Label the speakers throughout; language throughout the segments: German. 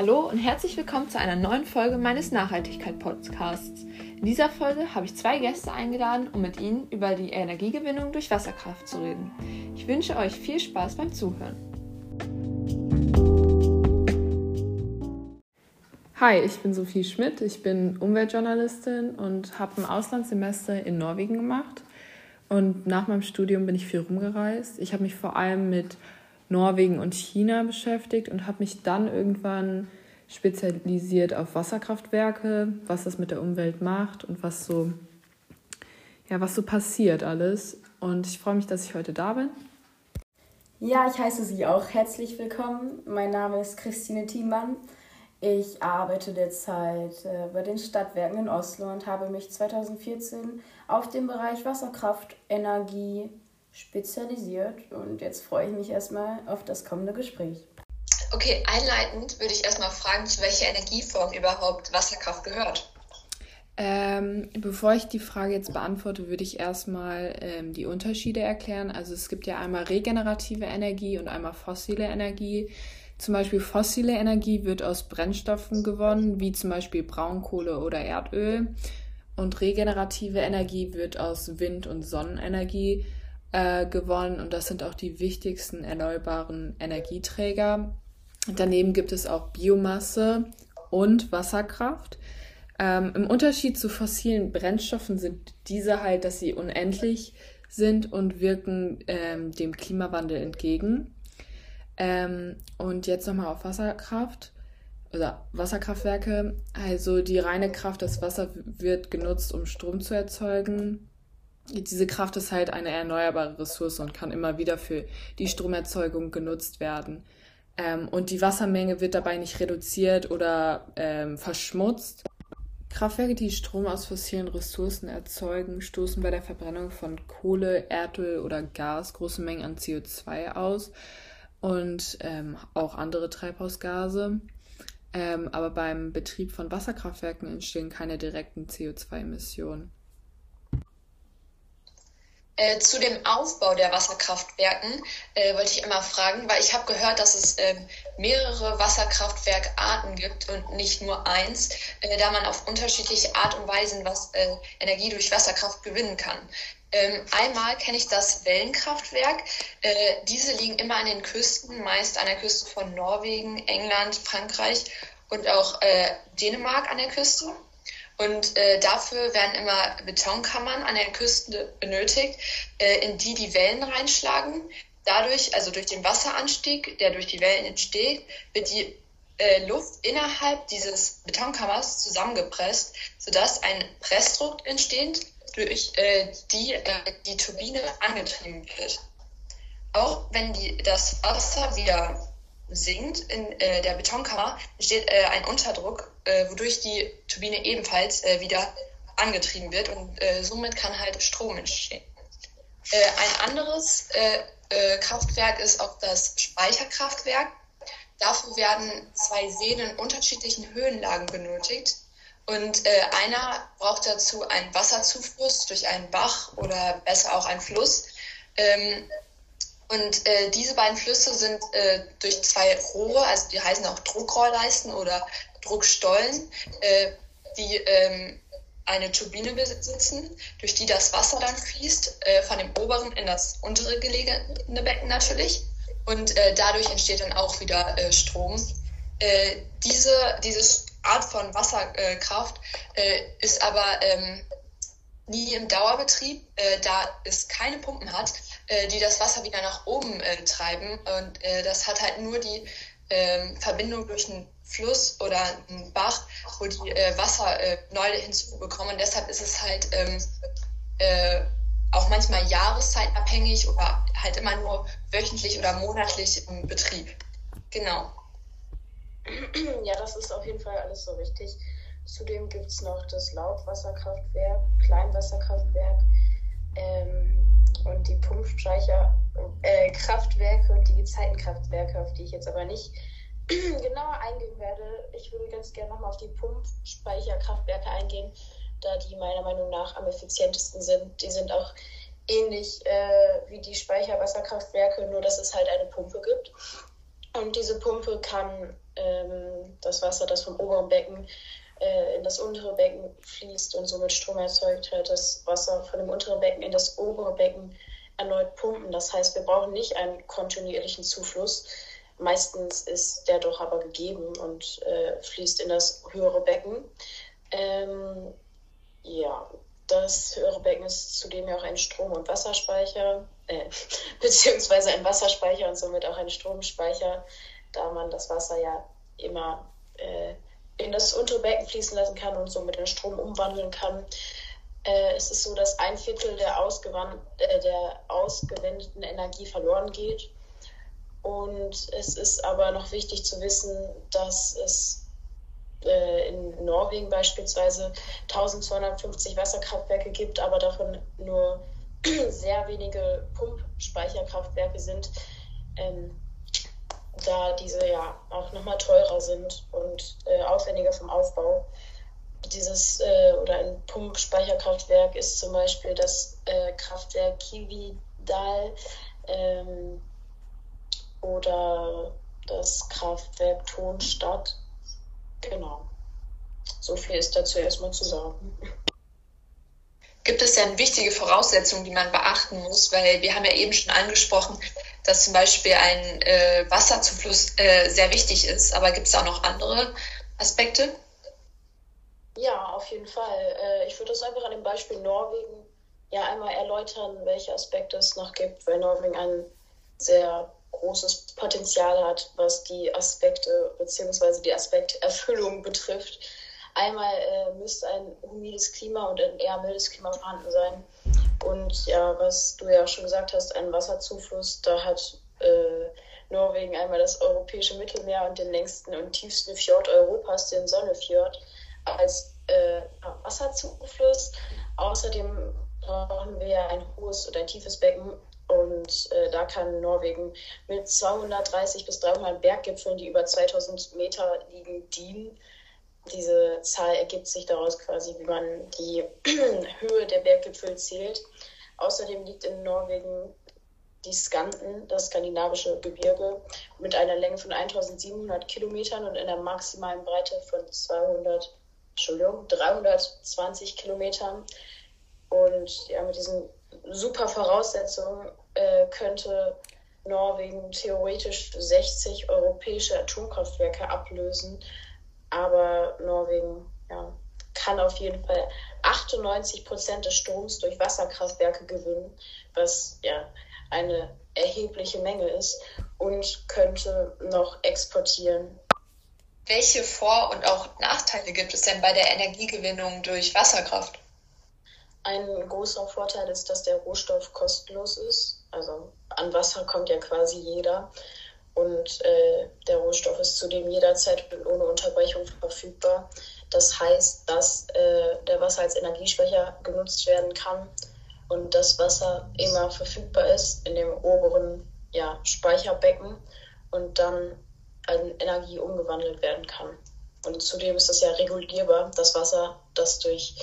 Speaker 1: Hallo und herzlich willkommen zu einer neuen Folge meines Nachhaltigkeit-Podcasts. In dieser Folge habe ich zwei Gäste eingeladen, um mit ihnen über die Energiegewinnung durch Wasserkraft zu reden. Ich wünsche euch viel Spaß beim Zuhören. Hi, ich bin Sophie Schmidt, ich bin Umweltjournalistin und habe ein Auslandssemester in Norwegen gemacht. Und nach meinem Studium bin ich viel rumgereist. Ich habe mich vor allem mit Norwegen und China beschäftigt und habe mich dann irgendwann spezialisiert auf Wasserkraftwerke, was das mit der Umwelt macht und was so, ja, was so passiert alles. Und ich freue mich, dass ich heute da bin.
Speaker 2: Ja, ich heiße Sie auch herzlich willkommen. Mein Name ist Christine Thiemann. Ich arbeite derzeit äh, bei den Stadtwerken in Oslo und habe mich 2014 auf den Bereich Wasserkraft, Energie, spezialisiert und jetzt freue ich mich erstmal auf das kommende Gespräch.
Speaker 3: Okay, einleitend würde ich erstmal fragen, zu welcher Energieform überhaupt Wasserkraft gehört.
Speaker 1: Ähm, bevor ich die Frage jetzt beantworte, würde ich erstmal ähm, die Unterschiede erklären. Also es gibt ja einmal regenerative Energie und einmal fossile Energie. Zum Beispiel fossile Energie wird aus Brennstoffen gewonnen, wie zum Beispiel Braunkohle oder Erdöl. Und regenerative Energie wird aus Wind- und Sonnenenergie äh, gewonnen und das sind auch die wichtigsten erneuerbaren Energieträger. Daneben gibt es auch Biomasse und Wasserkraft. Ähm, Im Unterschied zu fossilen Brennstoffen sind diese halt, dass sie unendlich sind und wirken ähm, dem Klimawandel entgegen. Ähm, und jetzt nochmal auf Wasserkraft oder Wasserkraftwerke. Also die reine Kraft, das Wasser wird genutzt, um Strom zu erzeugen diese Kraft ist halt eine erneuerbare Ressource und kann immer wieder für die Stromerzeugung genutzt werden. Ähm, und die Wassermenge wird dabei nicht reduziert oder ähm, verschmutzt. Kraftwerke, die Strom aus fossilen Ressourcen erzeugen, stoßen bei der Verbrennung von Kohle, Erdöl oder Gas große Mengen an CO2 aus und ähm, auch andere Treibhausgase. Ähm, aber beim Betrieb von Wasserkraftwerken entstehen keine direkten CO2-Emissionen.
Speaker 3: Äh, zu dem Aufbau der Wasserkraftwerken äh, wollte ich immer fragen, weil ich habe gehört, dass es äh, mehrere Wasserkraftwerkarten gibt und nicht nur eins, äh, da man auf unterschiedliche Art und Weisen was äh, Energie durch Wasserkraft gewinnen kann. Ähm, einmal kenne ich das Wellenkraftwerk. diese liegen immer an den Küsten, meist an der Küste von Norwegen, England, Frankreich und auch Dänemark an der Küste. Und äh, dafür werden immer Betonkammern an der Küste benötigt, äh, in die die Wellen reinschlagen. Dadurch, also durch den Wasseranstieg, der durch die Wellen entsteht, wird die äh, Luft innerhalb dieses Betonkammers zusammengepresst, sodass ein Pressdruck entsteht, durch äh, die äh, die Turbine angetrieben wird. Auch wenn die, das Wasser wieder sinkt in äh, der Betonkammer, entsteht äh, ein Unterdruck, äh, wodurch die Turbine ebenfalls äh, wieder angetrieben wird und äh, somit kann halt Strom entstehen. Äh, ein anderes Kraftwerk ist auch das Speicherkraftwerk. Dafür werden zwei Seen in unterschiedlichen Höhenlagen benötigt. Und einer braucht dazu einen Wasserzufluss durch einen Bach oder besser auch einen Fluss. Ähm, und äh, diese beiden Flüsse sind äh, durch zwei Rohre, also die heißen auch Druckrohrleisten oder Druckstollen, äh, die ähm, eine Turbine besitzen, durch die das Wasser dann fließt, äh, von dem oberen in das untere gelegene Becken natürlich. Und äh, dadurch entsteht dann auch wieder äh, Strom. Diese, diese Art von Wasserkraft ist aber ähm, nie im Dauerbetrieb, da es keine Pumpen hat äh, die das Wasser wieder nach oben äh, treiben. Und äh, das hat halt nur die ähm, Verbindung durch einen Fluss oder einen Bach, wo die äh, Wasser äh, neu hinzubekommen. Und deshalb ist es halt ähm, äh, auch manchmal jahreszeitabhängig oder halt immer nur wöchentlich oder monatlich im Betrieb. Genau.
Speaker 2: Ja, das ist auf jeden Fall alles so richtig. Zudem gibt es noch das Laubwasserkraftwerk, Kleinwasserkraftwerk. Ähm, und die Pumpspeicher, äh, Kraftwerke und die Gezeitenkraftwerke, auf die ich jetzt aber nicht genauer eingehen werde. Ich würde ganz gerne nochmal auf die Pumpspeicherkraftwerke eingehen, da die meiner Meinung nach am effizientesten sind. Die sind auch ähnlich äh, wie die Speicherwasserkraftwerke, nur dass es halt eine Pumpe gibt. Und diese Pumpe kann ähm, das Wasser, das vom oberen Becken äh, in das untere Becken fließt und somit Strom erzeugt, halt das Wasser von dem unteren Becken in das obere Becken erneut pumpen. Das heißt, wir brauchen nicht einen kontinuierlichen Zufluss. Meistens ist der doch aber gegeben und äh, fließt in das höhere Becken. Ähm, ja, das höhere Becken ist zudem ja auch ein Strom- und Wasserspeicher, äh, beziehungsweise ein Wasserspeicher und somit auch ein Stromspeicher, da man das Wasser ja immer äh, in das untere Becken fließen lassen kann und somit in Strom umwandeln kann. Äh, es ist so, dass ein Viertel der, äh, der ausgewendeten Energie verloren geht. Und es ist aber noch wichtig zu wissen, dass es äh, in Norwegen beispielsweise 1250 Wasserkraftwerke gibt, aber davon nur sehr wenige Pumpspeicherkraftwerke sind, ähm, da diese ja auch nochmal teurer sind und äh, aufwendiger vom Aufbau. Dieses äh, oder ein Pumpspeicherkraftwerk ist zum Beispiel das äh, Kraftwerk Kividal ähm, oder das Kraftwerk Tonstadt Genau. So viel ist dazu erstmal zu sagen.
Speaker 3: Gibt es denn wichtige Voraussetzungen, die man beachten muss? Weil wir haben ja eben schon angesprochen, dass zum Beispiel ein äh, Wasserzufluss äh, sehr wichtig ist. Aber gibt es auch noch andere Aspekte?
Speaker 2: Ja, auf jeden Fall. Äh, ich würde das einfach an dem Beispiel Norwegen ja einmal erläutern, welche Aspekte es noch gibt, weil Norwegen ein sehr großes Potenzial hat, was die Aspekte bzw. die Aspekterfüllung betrifft. Einmal äh, müsste ein humides Klima und ein eher mildes Klima vorhanden sein. Und ja, was du ja auch schon gesagt hast, ein Wasserzufluss, da hat äh, Norwegen einmal das europäische Mittelmeer und den längsten und tiefsten Fjord Europas, den Sonnefjord, als äh, Wasserzufluss. Außerdem brauchen wir ein hohes oder ein tiefes Becken und äh, da kann Norwegen mit 230 bis 300 Berggipfeln, die über 2000 Meter liegen, dienen. Diese Zahl ergibt sich daraus quasi, wie man die Höhe der Berggipfel zählt. Außerdem liegt in Norwegen die Skanten, das skandinavische Gebirge, mit einer Länge von 1700 Kilometern und einer maximalen Breite von 200, Entschuldigung, 320 Kilometern. Und ja, mit diesen super Voraussetzungen äh, könnte Norwegen theoretisch 60 europäische Atomkraftwerke ablösen. Aber Norwegen ja, kann auf jeden Fall 98 Prozent des Stroms durch Wasserkraftwerke gewinnen, was ja eine erhebliche Menge ist und könnte noch exportieren.
Speaker 3: Welche Vor- und auch Nachteile gibt es denn bei der Energiegewinnung durch Wasserkraft?
Speaker 2: Ein großer Vorteil ist, dass der Rohstoff kostenlos ist. Also an Wasser kommt ja quasi jeder. Und äh, der Rohstoff ist zudem jederzeit und ohne Unterbrechung verfügbar. Das heißt, dass äh, der Wasser als Energiespeicher genutzt werden kann und das Wasser immer verfügbar ist in dem oberen ja, Speicherbecken und dann in Energie umgewandelt werden kann. Und zudem ist es ja regulierbar, das Wasser, das durch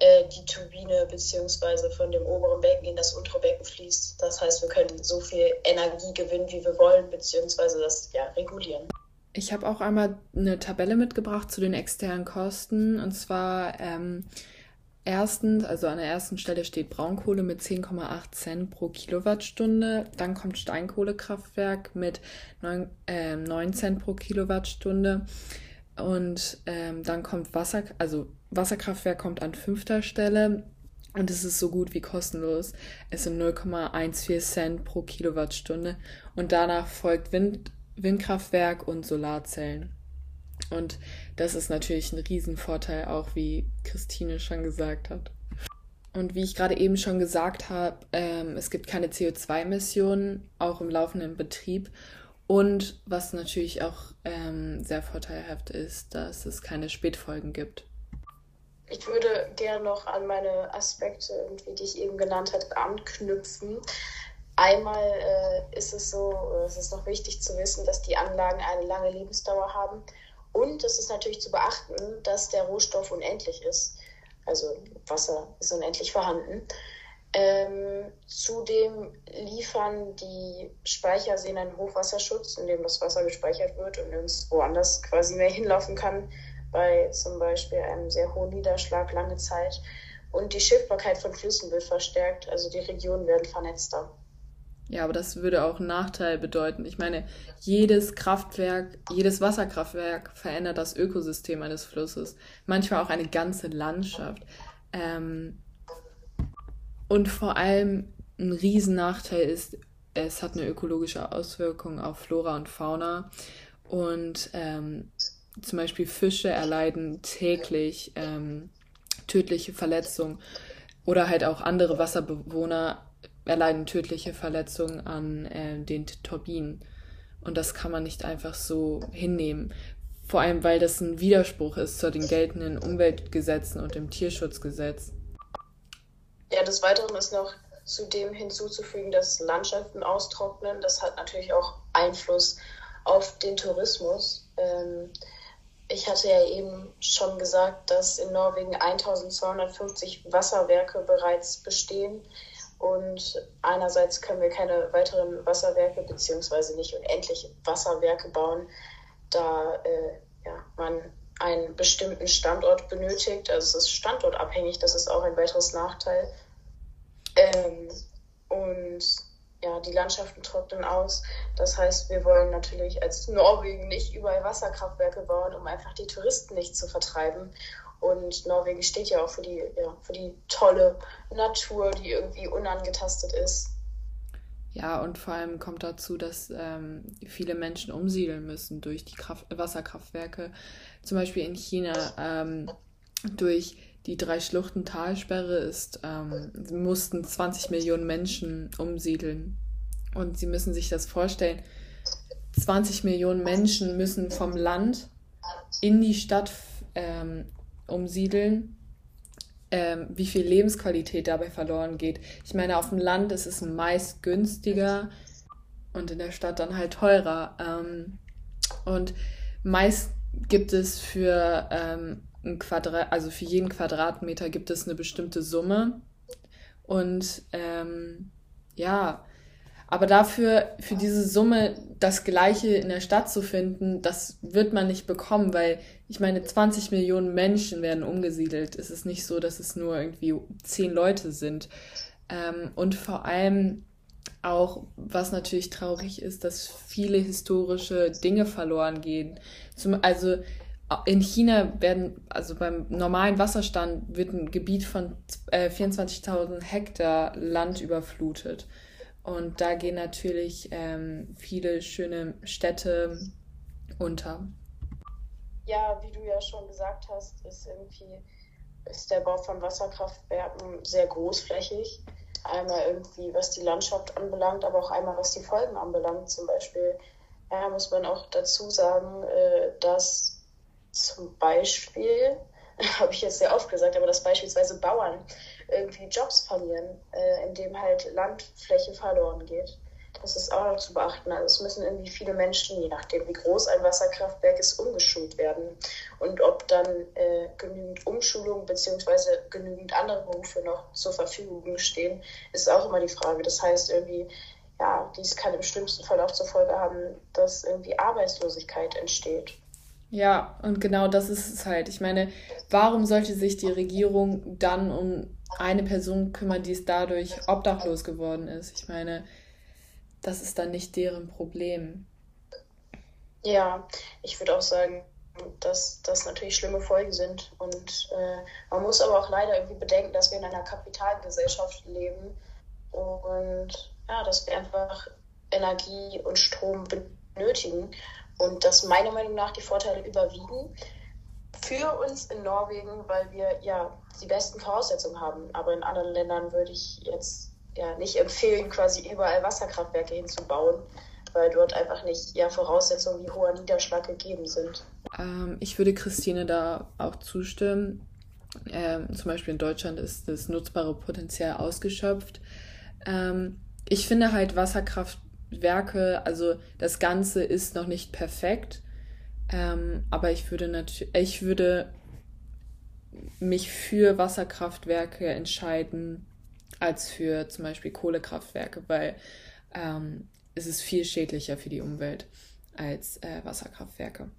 Speaker 2: äh, die Turbine beziehungsweise von dem oberen Becken in das untere Becken fließt. Das heißt, wir können so viel Energie gewinnen, wie wir wollen, beziehungsweise das ja regulieren.
Speaker 1: Ich habe auch einmal eine Tabelle mitgebracht zu den externen Kosten. Und zwar ähm, erstens, also an der ersten Stelle steht Braunkohle mit 10,8 Cent pro Kilowattstunde. Dann kommt Steinkohlekraftwerk mit 9, äh, 9 Cent pro Kilowattstunde. Und ähm, dann kommt Wasser, also Wasserkraftwerk kommt an fünfter Stelle und es ist so gut wie kostenlos. Es sind 0,14 Cent pro Kilowattstunde und danach folgt Wind, Windkraftwerk und Solarzellen. Und das ist natürlich ein Riesenvorteil, auch wie Christine schon gesagt hat. Und wie ich gerade eben schon gesagt habe, ähm, es gibt keine CO2-Emissionen, auch im laufenden Betrieb. Und was natürlich auch ähm, sehr vorteilhaft ist, dass es keine Spätfolgen gibt
Speaker 2: ich würde gerne noch an meine Aspekte, die ich eben genannt habe, anknüpfen. Einmal äh, ist es so, es ist noch wichtig zu wissen, dass die Anlagen eine lange Lebensdauer haben. Und es ist natürlich zu beachten, dass der Rohstoff unendlich ist. Also Wasser ist unendlich vorhanden. Ähm, zudem liefern die Speicherseen einen Hochwasserschutz, in dem das Wasser gespeichert wird und nirgends woanders quasi mehr hinlaufen kann, bei zum Beispiel einem sehr hohen Niederschlag lange Zeit. Und die Schiffbarkeit von Flüssen wird verstärkt, also die Regionen werden vernetzter.
Speaker 1: Ja, aber das würde auch einen Nachteil bedeuten. Ich meine, jedes Kraftwerk, jedes Wasserkraftwerk verändert das Ökosystem eines Flusses. Manchmal auch eine ganze Landschaft. Ähm, und vor allem ein Riesennachteil ist, es hat eine ökologische Auswirkung auf Flora und Fauna. Und ähm, zum Beispiel Fische erleiden täglich ähm, tödliche Verletzungen oder halt auch andere Wasserbewohner erleiden tödliche Verletzungen an äh, den Turbinen. Und das kann man nicht einfach so hinnehmen. Vor allem, weil das ein Widerspruch ist zu den geltenden Umweltgesetzen und dem Tierschutzgesetz.
Speaker 2: Ja, des Weiteren ist noch zudem hinzuzufügen, dass Landschaften austrocknen. Das hat natürlich auch Einfluss auf den Tourismus. Ähm, ich hatte ja eben schon gesagt, dass in Norwegen 1250 Wasserwerke bereits bestehen. Und einerseits können wir keine weiteren Wasserwerke beziehungsweise nicht unendlich Wasserwerke bauen, da äh, ja, man einen bestimmten Standort benötigt. Also es ist standortabhängig, das ist auch ein weiteres Nachteil. Ähm, ja, die Landschaften trocknen aus. Das heißt, wir wollen natürlich als Norwegen nicht überall Wasserkraftwerke bauen, um einfach die Touristen nicht zu vertreiben. Und Norwegen steht ja auch für die, ja, für die tolle Natur, die irgendwie unangetastet ist.
Speaker 1: Ja, und vor allem kommt dazu, dass ähm, viele Menschen umsiedeln müssen durch die Kraft Wasserkraftwerke. Zum Beispiel in China ähm, durch die Drei-Schluchten-Talsperre ist, ähm, mussten 20 Millionen Menschen umsiedeln. Und Sie müssen sich das vorstellen, 20 Millionen Menschen müssen vom Land in die Stadt ähm, umsiedeln. Ähm, wie viel Lebensqualität dabei verloren geht. Ich meine, auf dem Land ist es meist günstiger und in der Stadt dann halt teurer. Ähm, und meist gibt es für ähm, ein Quadrat, also für jeden Quadratmeter gibt es eine bestimmte Summe. Und ähm, ja, aber dafür, für diese Summe das Gleiche in der Stadt zu finden, das wird man nicht bekommen, weil ich meine, 20 Millionen Menschen werden umgesiedelt. Es ist nicht so, dass es nur irgendwie zehn Leute sind. Ähm, und vor allem auch, was natürlich traurig ist, dass viele historische Dinge verloren gehen. Zum, also in China werden, also beim normalen Wasserstand wird ein Gebiet von äh, 24.000 Hektar Land überflutet. Und da gehen natürlich ähm, viele schöne Städte unter.
Speaker 2: Ja, wie du ja schon gesagt hast, ist irgendwie ist der Bau von Wasserkraftwerken sehr großflächig. Einmal irgendwie, was die Landschaft anbelangt, aber auch einmal, was die Folgen anbelangt. Zum Beispiel ja, muss man auch dazu sagen, äh, dass zum Beispiel, habe ich jetzt sehr oft gesagt, aber dass beispielsweise Bauern irgendwie Jobs verlieren, äh, indem halt Landfläche verloren geht. Das ist auch noch zu beachten. Also es müssen irgendwie viele Menschen, je nachdem wie groß ein Wasserkraftwerk ist, umgeschult werden. Und ob dann äh, genügend Umschulung bzw. genügend andere Berufe noch zur Verfügung stehen, ist auch immer die Frage. Das heißt irgendwie, ja, dies kann im schlimmsten Fall auch zur Folge haben, dass irgendwie Arbeitslosigkeit entsteht.
Speaker 1: Ja, und genau das ist es halt. Ich meine, warum sollte sich die Regierung dann um eine Person kümmern, die es dadurch obdachlos geworden ist? Ich meine, das ist dann nicht deren Problem.
Speaker 2: Ja, ich würde auch sagen, dass das natürlich schlimme Folgen sind. Und äh, man muss aber auch leider irgendwie bedenken, dass wir in einer Kapitalgesellschaft leben und ja, dass wir einfach Energie und Strom benötigen und dass meiner Meinung nach die Vorteile überwiegen für uns in Norwegen, weil wir ja die besten Voraussetzungen haben. Aber in anderen Ländern würde ich jetzt ja nicht empfehlen, quasi überall Wasserkraftwerke hinzubauen, weil dort einfach nicht ja, Voraussetzungen wie hoher Niederschlag gegeben sind.
Speaker 1: Ähm, ich würde Christine da auch zustimmen. Ähm, zum Beispiel in Deutschland ist das nutzbare Potenzial ausgeschöpft. Ähm, ich finde halt Wasserkraft Werke, also das Ganze ist noch nicht perfekt, ähm, aber ich würde natürlich, ich würde mich für Wasserkraftwerke entscheiden, als für zum Beispiel Kohlekraftwerke, weil ähm, es ist viel schädlicher für die Umwelt als äh, Wasserkraftwerke.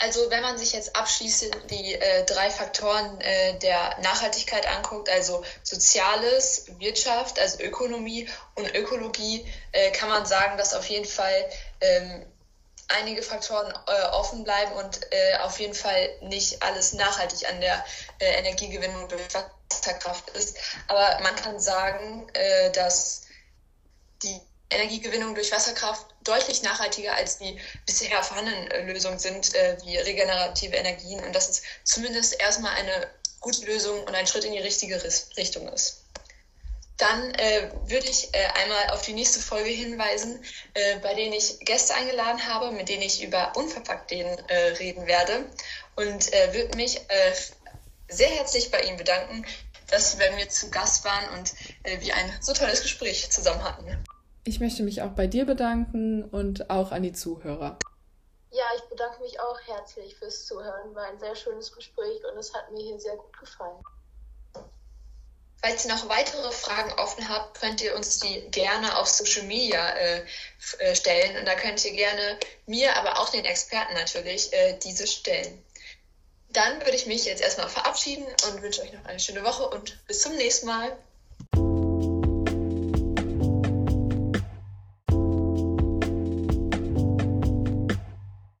Speaker 3: Also wenn man sich jetzt abschließend die äh, drei Faktoren äh, der Nachhaltigkeit anguckt, also Soziales, Wirtschaft, also Ökonomie und Ökologie, äh, kann man sagen, dass auf jeden Fall ähm, einige Faktoren äh, offen bleiben und äh, auf jeden Fall nicht alles nachhaltig an der äh, Energiegewinnung durch Wasserkraft ist. Aber man kann sagen, dass die Energiegewinnung durch Wasserkraft deutlich nachhaltiger als die bisher vorhandenen äh, Lösungen sind, äh, wie regenerative Energien. Und dass es zumindest erstmal eine gute Lösung und ein Schritt in die richtige Richtung ist. Dann äh, würde ich äh, einmal auf die nächste Folge hinweisen, äh, bei denen ich Gäste eingeladen habe, mit denen ich über Unverpacktläden äh, reden werde. Und würde mich sehr herzlich bei Ihnen bedanken, dass Sie bei mir zu Gast waren und wir ein so tolles Gespräch zusammen hatten.
Speaker 1: Ich möchte mich auch bei dir bedanken und auch an die Zuhörer.
Speaker 2: Ja, ich bedanke mich auch herzlich fürs Zuhören. War ein sehr schönes Gespräch und es hat mir hier sehr gut gefallen.
Speaker 3: Falls ihr noch weitere Fragen offen habt, könnt ihr uns die gerne auf Social Media äh, äh, stellen. Und da könnt ihr gerne mir, aber auch den Experten natürlich, äh, diese stellen. Dann würde ich mich jetzt erstmal verabschieden und wünsche euch noch eine schöne Woche und bis zum nächsten Mal.